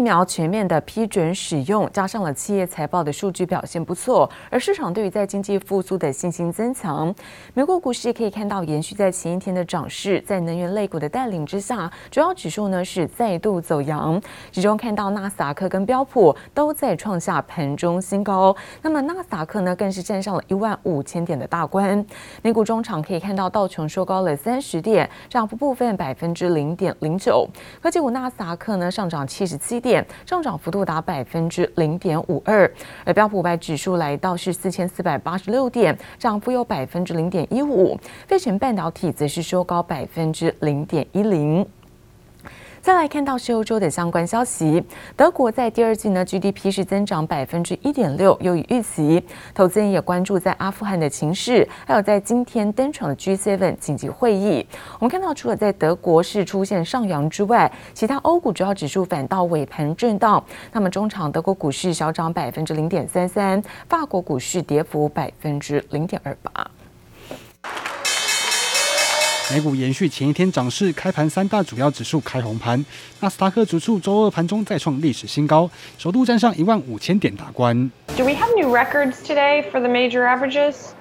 疫苗全面的批准使用，加上了企业财报的数据表现不错，而市场对于在经济复苏的信心增强。美国股市可以看到延续在前一天的涨势，在能源类股的带领之下，主要指数呢是再度走扬，其中看到纳斯达克跟标普都在创下盘中新高，那么纳斯达克呢更是站上了一万五千点的大关。美股中场可以看到道琼收高了三十点，涨幅部分百分之零点零九，科技股纳斯达克呢上涨七十七点，上涨幅度达百分之零点五二，而标普五百指数来到是四千四百八十六点，涨幅有百分之零点一五，费城半导体则是收高百分之零点一零。再来看到是欧洲的相关消息，德国在第二季呢 GDP 是增长百分之一点六，优于预期。投资人也关注在阿富汗的情势，还有在今天登场的 G7 紧急会议。我们看到，除了在德国是出现上扬之外，其他欧股主要指数反倒尾盘震荡。那么中场德国股市小涨百分之零点三三，法国股市跌幅百分之零点二八。美股延续前一天涨势，开盘三大主要指数开红盘。纳斯达克指数周二盘中再创历史新高，首度站上一万五千点大关。Do we have new records today for the major averages?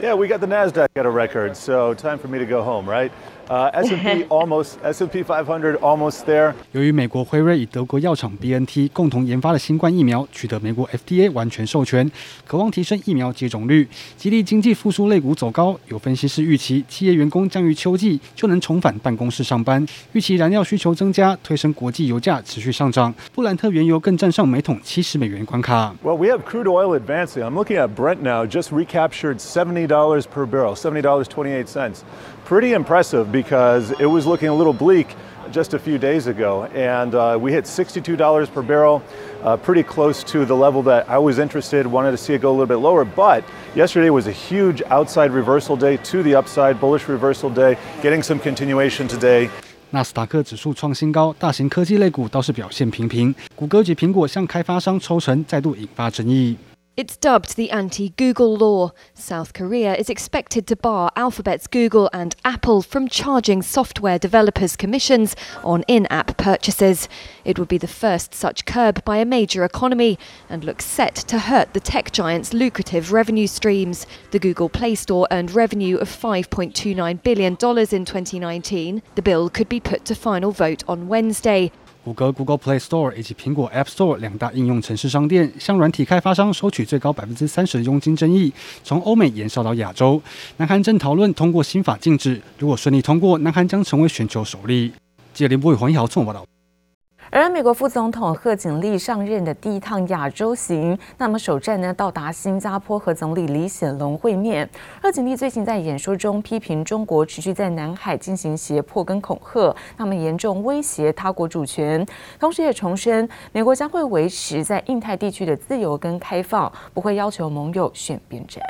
Yeah, we got the Nasdaq at a record, so time for me to go home, right? Uh, S&P almost S&P 500 almost there。由于美国辉瑞与德国药厂 BNT 共同研发的新冠疫苗取得美国 FDA 完全授权，渴望提升疫苗接种率，激励经济复苏类股走高。有分析师预期，企业员工将于秋季就能重返办公室上班。预期燃料需求增加，推升国际油价持续上涨。布兰特原油更站上每桶七十美元关卡。Well, we have crude oil advancing. I'm looking at Brent now, just recaptured seventy dollars per barrel, seventy dollars twenty eight cents. Pretty impressive because it was looking a little bleak just a few days ago. And uh, we hit $62 per barrel, uh, pretty close to the level that I was interested, wanted to see it go a little bit lower. But yesterday was a huge outside reversal day to the upside, bullish reversal day, getting some continuation today. 纳斯达克指数创新高，大型科技类股倒是表现平平。谷歌及苹果向开发商抽成，再度引发争议。 It's dubbed the anti-Google law. South Korea is expected to bar Alphabet's Google and Apple from charging software developers commissions on in-app purchases. It would be the first such curb by a major economy and looks set to hurt the tech giant's lucrative revenue streams. The Google Play Store earned revenue of $5.29 billion in 2019. The bill could be put to final vote on Wednesday. 谷歌 Google Play Store 以及苹果 App Store 两大应用城市商店向软体开发商收取最高百分之三十的佣金争议，从欧美延烧到亚洲。南韩正讨论通过新法禁止，如果顺利通过，南韩将成为全球首例。记者林博宇、黄一豪综合报道。而美国副总统贺锦丽上任的第一趟亚洲行，那么首站呢到达新加坡和总理李显龙会面。贺锦丽最近在演说中批评中国持续在南海进行胁迫跟恐吓，那么严重威胁他国主权，同时也重申美国将会维持在印太地区的自由跟开放，不会要求盟友选边站。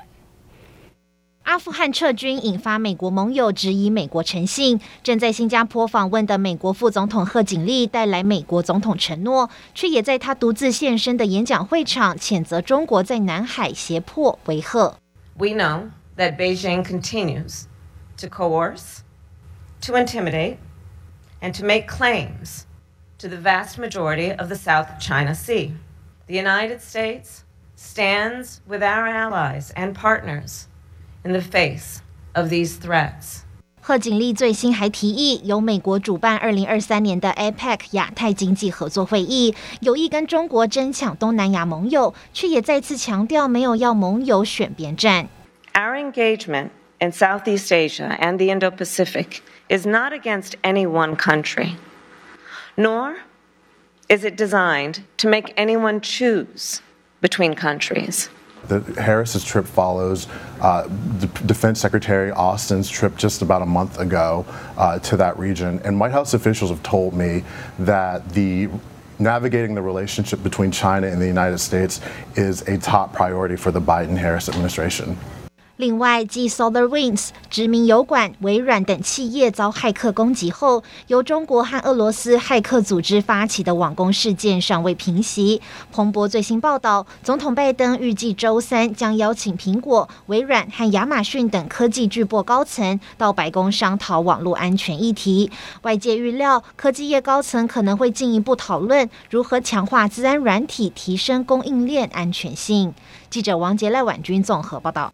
阿富汗撤军引发美国盟友质疑美国诚信。正在新加坡访问的美国副总统贺锦丽带来美国总统承诺，却也在他独自现身的演讲会场谴责中国在南海胁迫威吓。We know that Beijing continues to coerce, to intimidate, and to make claims to the vast majority of the South China Sea. The United States stands with our allies and partners. In the face of these threats，贺锦丽最新还提议，由美国主办二零二三年的 APEC 亚太经济合作会议，有意跟中国争抢东南亚盟友，却也再次强调没有要盟友选边站。Our engagement in Southeast Asia and the Indo-Pacific is not against any one country, nor is it designed to make anyone choose between countries. The Harris's trip follows uh, the Defense Secretary Austin's trip just about a month ago uh, to that region. And White House officials have told me that the navigating the relationship between China and the United States is a top priority for the Biden Harris administration. 另外，继 SolarWinds、知名油管、微软等企业遭骇客攻击后，由中国和俄罗斯骇客组织发起的网攻事件尚未平息。彭博最新报道，总统拜登预计周三将邀请苹果、微软和亚马逊等科技巨擘高层到白宫商讨网络安全议题。外界预料，科技业高层可能会进一步讨论如何强化自安软体，提升供应链安全性。记者王杰赖婉君综合报道。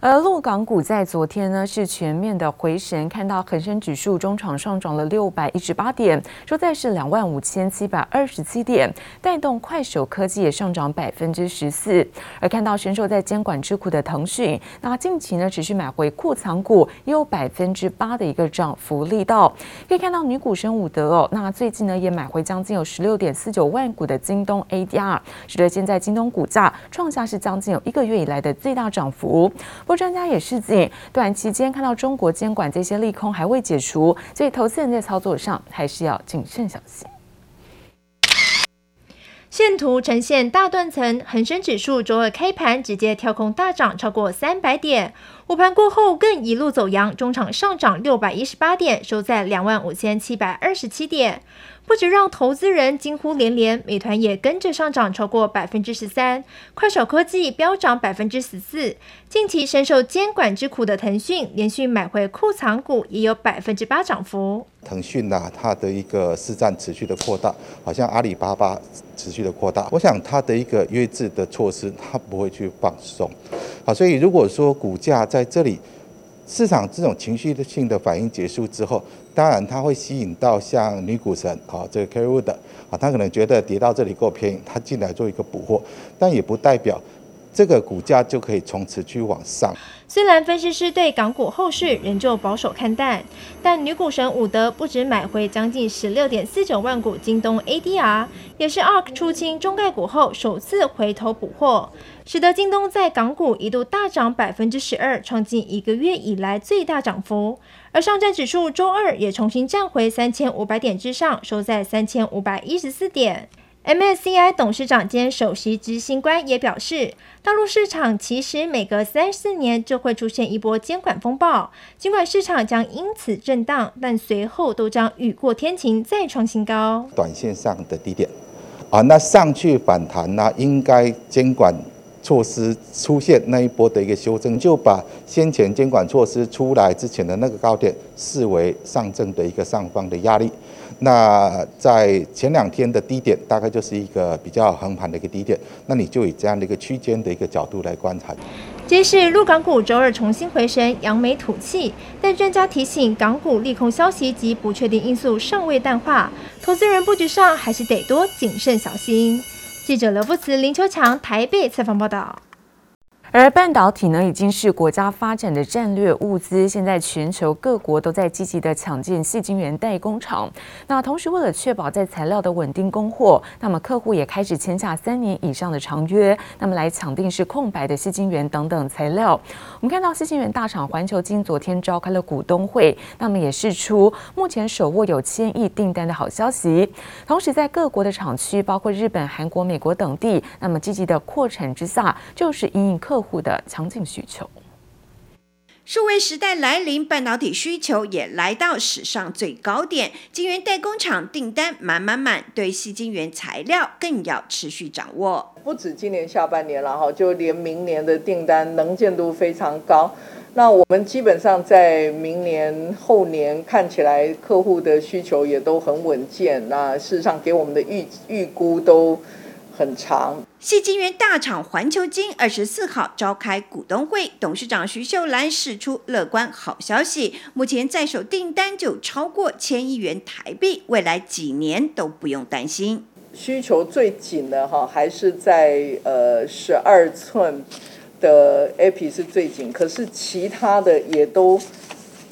而陆港股在昨天呢是全面的回神，看到恒生指数中场上涨了六百一十八点，收在是两万五千七百二十七点，带动快手科技也上涨百分之十四。而看到深受在监管之苦的腾讯，那近期呢持续买回库藏股，也有百分之八的一个涨幅力道。可以看到女股神伍德哦，那最近呢也买回将近有十六点四九万股的京东 ADR，使得现在京东股价创下是将近有一个月以来的最大涨幅。不过专家也示警，短期间看到中国监管这些利空还未解除，所以投资人在操作上还是要谨慎小心。线图呈现大断层，恒生指数周二开盘直接跳空大涨超过三百点，午盘过后更一路走阳，中场上涨六百一十八点，收在两万五千七百二十七点。不止让投资人惊呼连连，美团也跟着上涨超过百分之十三，快手科技飙涨百分之十四。近期深受监管之苦的腾讯，连续买回库藏股，也有百分之八涨幅。腾讯呐，它的一个市占持续的扩大，好像阿里巴巴持续的扩大。我想它的一个约制的措施，它不会去放松。好，所以如果说股价在在这里，市场这种情绪性的反应结束之后。当然，它会吸引到像女股神啊，这个 Carrywood 啊，他可能觉得跌到这里够便宜，他进来做一个补货，但也不代表这个股价就可以从此去往上。虽然分析师对港股后市仍旧保守看淡，但女股神伍德不止买回将近十六点四九万股京东 ADR，也是 ARK 出清中概股后首次回头补货，使得京东在港股一度大涨百分之十二，创近一个月以来最大涨幅。而上证指数周二也重新站回三千五百点之上，收在三千五百一十四点。MSCI 董事长兼首席执行官也表示，大陆市场其实每隔三四年就会出现一波监管风暴，尽管市场将因此震荡，但随后都将雨过天晴，再创新高。短线上的低点啊，那上去反弹呢，应该监管措施出现那一波的一个修正，就把先前监管措施出来之前的那个高点视为上证的一个上方的压力。那在前两天的低点，大概就是一个比较横盘的一个低点，那你就以这样的一个区间的一个角度来观察。揭示陆港股周二重新回神，扬眉吐气，但专家提醒，港股利空消息及不确定因素尚未淡化，投资人布局上还是得多谨慎小心。记者刘福慈、林秋强台北采访报道。而半导体呢，已经是国家发展的战略物资。现在全球各国都在积极的抢建细晶圆代工厂。那同时，为了确保在材料的稳定供货，那么客户也开始签下三年以上的长约，那么来抢定是空白的细晶圆等等材料。我们看到细晶圆大厂环球晶昨天召开了股东会，那么也释出目前手握有千亿订单的好消息。同时，在各国的厂区，包括日本、韩国、美国等地，那么积极的扩产之下，就是因应客户户的强劲需求，数位时代来临，半导体需求也来到史上最高点，晶圆代工厂订单满满满，对细晶圆材料更要持续掌握。不止今年下半年了哈，就连明年的订单能见度非常高。那我们基本上在明年后年看起来，客户的需求也都很稳健。那事实上给我们的预预估都很长。矽晶圆大厂环球金二十四号召开股东会，董事长徐秀兰释出乐观好消息，目前在手订单就超过千亿元台币，未来几年都不用担心。需求最紧的哈，还是在呃十二寸的 Epi 是最紧，可是其他的也都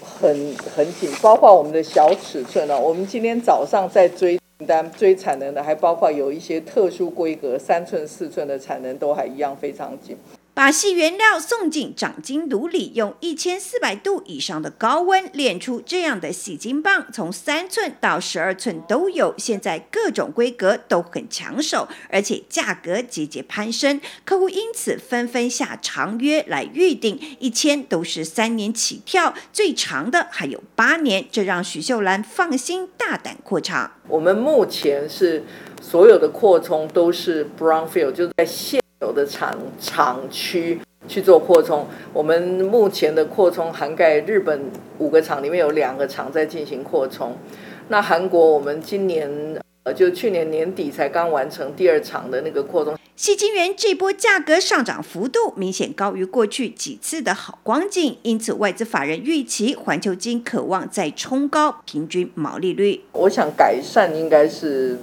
很很紧，包括我们的小尺寸呢。我们今天早上在追。单追产能的，还包括有一些特殊规格三寸、四寸的产能，都还一样非常紧。把细原料送进长金炉里，用一千四百度以上的高温炼出这样的细金棒，从三寸到十二寸都有。现在各种规格都很抢手，而且价格节节攀升，客户因此纷纷下长约来预定，一千都是三年起跳，最长的还有八年，这让许秀兰放心大胆扩厂。我们目前是所有的扩充都是 brownfield，就是在现有的厂厂区去做扩充。我们目前的扩充涵盖日本五个厂，里面有两个厂在进行扩充。那韩国我们今年呃，就去年年底才刚完成第二厂的那个扩充。细晶圆这波价格上涨幅度明显高于过去几次的好光景，因此外资法人预期环球金渴望再冲高平均毛利率。我想改善应该是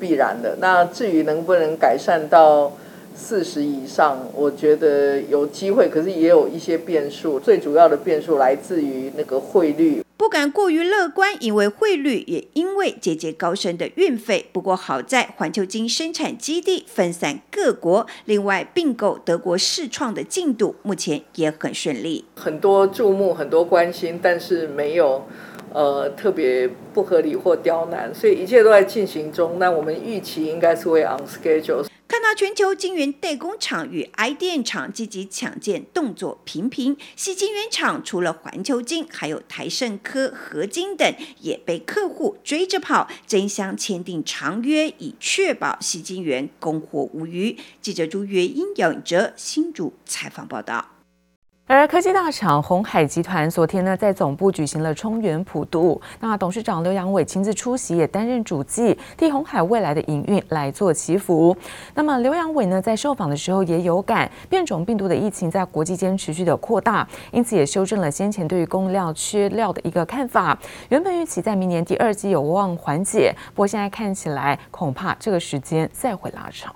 必然的。那至于能不能改善到四十以上，我觉得有机会，可是也有一些变数。最主要的变数来自于那个汇率。不敢过于乐观，因为汇率也因为节节高升的运费。不过好在环球金生产基地分散各国，另外并购德国世创的进度目前也很顺利。很多注目，很多关心，但是没有呃特别不合理或刁难，所以一切都在进行中。那我们预期应该是会 on schedule。看到全球晶圆代工厂与 I 电厂积极抢建动作频频，西晶圆厂除了环球晶，还有台盛科、合金等也被客户追着跑，争相签订长约，以确保西晶圆供货无虞。记者朱月英、杨哲新竹采访报道。而科技大厂鸿海集团昨天呢，在总部举行了冲元普渡，那董事长刘扬伟亲自出席，也担任主祭，替红海未来的营运来做祈福。那么刘扬伟呢，在受访的时候也有感变种病毒的疫情在国际间持续的扩大，因此也修正了先前对于供料缺料的一个看法。原本预期在明年第二季有望缓解，不过现在看起来恐怕这个时间再会拉长。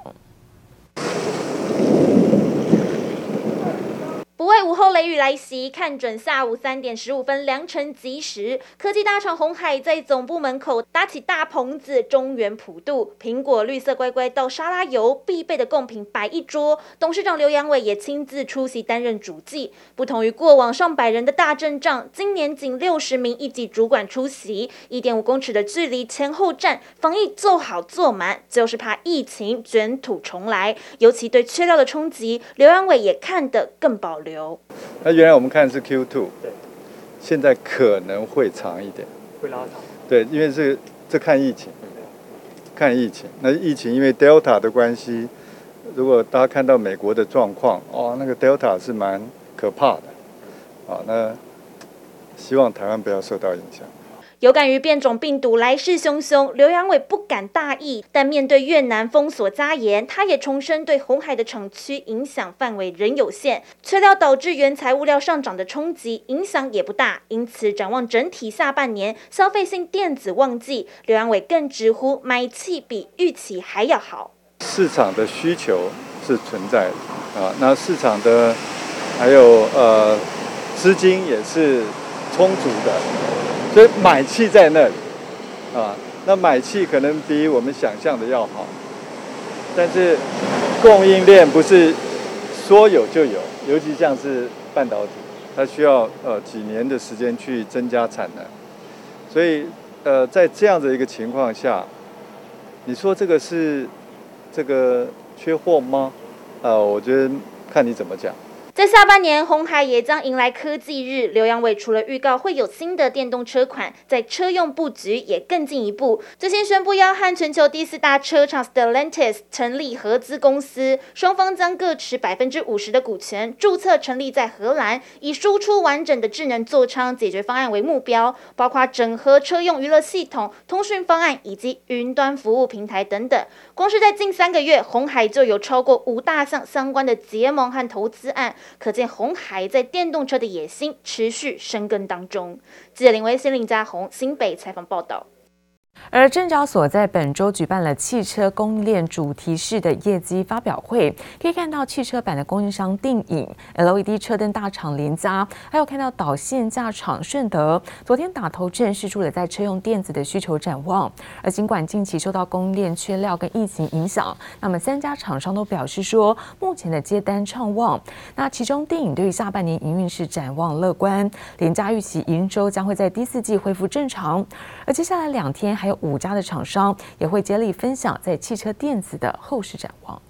雷雨来袭，看准下午三点十五分良辰吉时，科技大厂红海在总部门口搭起大棚子，中原普渡，苹果、绿色乖乖到沙拉油必备的贡品摆一桌。董事长刘扬伟也亲自出席担任主祭。不同于过往上百人的大阵仗，今年仅六十名一级主管出席，一点五公尺的距离前后站，防疫做好做满，就是怕疫情卷土重来。尤其对缺料的冲击，刘扬伟也看得更保留。那原来我们看的是 Q2，对，现在可能会长一点，会拉长。对，因为这这看疫情，看疫情。那疫情因为 Delta 的关系，如果大家看到美国的状况，哦，那个 Delta 是蛮可怕的，啊，那希望台湾不要受到影响。有感于变种病毒来势汹汹，刘扬伟不敢大意，但面对越南封锁加严，他也重申对红海的厂区影响范围仍有限，缺料导致原材物料上涨的冲击影响也不大，因此展望整体下半年消费性电子旺季，刘扬伟更直呼买气比预期还要好。市场的需求是存在的啊，那市场的还有呃资金也是充足的。所以买气在那里，啊，那买气可能比我们想象的要好，但是供应链不是说有就有，尤其像是半导体，它需要呃几年的时间去增加产能，所以呃在这样的一个情况下，你说这个是这个缺货吗？呃，我觉得看你怎么讲。在下半年，红海也将迎来科技日。刘扬伟除了预告会有新的电动车款，在车用布局也更进一步。最新宣布要和全球第四大车厂 Stellantis 成立合资公司，双方将各持百分之五十的股权，注册成立在荷兰，以输出完整的智能座舱解决方案为目标，包括整合车用娱乐系统、通讯方案以及云端服务平台等等。光是在近三个月，红海就有超过五大项相关的结盟和投资案。可见红海在电动车的野心持续深耕当中。记者林威、新林家宏新北采访报道。而证交所在本周举办了汽车供应链主题式的业绩发表会，可以看到汽车版的供应商定影、LED 车灯大厂联家，还有看到导线架厂顺德，昨天打头阵是出了在车用电子的需求展望。而尽管近期受到供应链缺料跟疫情影响，那么三家厂商都表示说，目前的接单畅旺。那其中定影对于下半年营运是展望乐观，联家预期营收将会在第四季恢复正常。而接下来两天还有。五家的厂商也会接力分享在汽车电子的后市展望。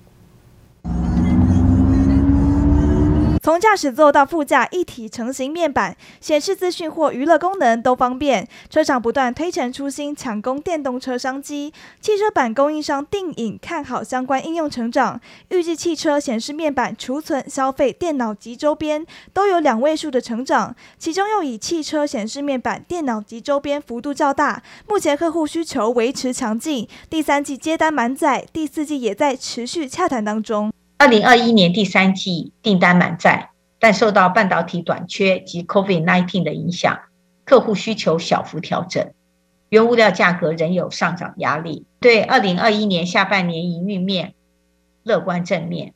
从驾驶座到副驾一体成型面板，显示资讯或娱乐功能都方便。车厂不断推陈出新，抢攻电动车商机。汽车板供应商定颖看好相关应用成长，预计汽车显示面板、储存、消费电脑及周边都有两位数的成长。其中又以汽车显示面板、电脑及周边幅度较大。目前客户需求维持强劲，第三季接单满载，第四季也在持续洽谈当中。二零二一年第三季订单满载，但受到半导体短缺及 COVID-19 的影响，客户需求小幅调整，原物料价格仍有上涨压力，对二零二一年下半年营运面乐观正面。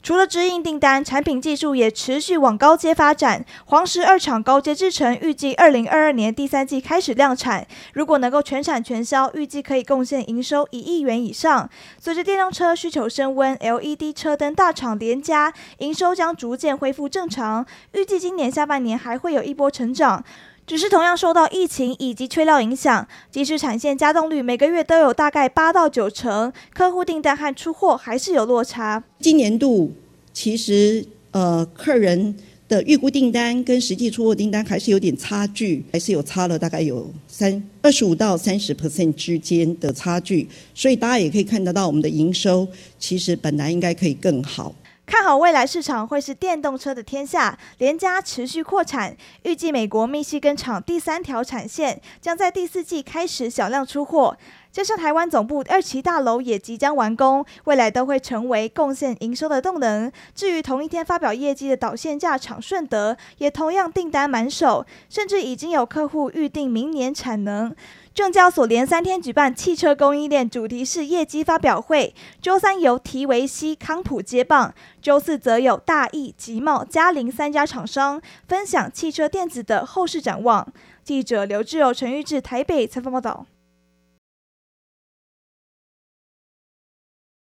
除了直营订单，产品技术也持续往高阶发展。黄石二厂高阶制程预计二零二二年第三季开始量产，如果能够全产全销，预计可以贡献营收一亿元以上。随着电动车需求升温，LED 车灯大厂联嘉营收将逐渐恢复正常，预计今年下半年还会有一波成长。只是同样受到疫情以及缺料影响，即使产线加动率每个月都有大概八到九成，客户订单和出货还是有落差。今年度其实呃，客人的预估订单跟实际出货订单还是有点差距，还是有差了大概有三二十五到三十 percent 之间的差距，所以大家也可以看得到我们的营收其实本来应该可以更好。看好未来市场会是电动车的天下，联家持续扩产，预计美国密西根厂第三条产线将在第四季开始小量出货，加上台湾总部二期大楼也即将完工，未来都会成为贡献营收的动能。至于同一天发表业绩的导线架厂顺德，也同样订单满手，甚至已经有客户预定明年产能。证交所连三天举办汽车供应链主题式业绩发表会，周三由提维西、康普接棒，周四则有大益、集贸、嘉陵三家厂商分享汽车电子的后市展望。记者刘志友、陈玉志台北采访报道。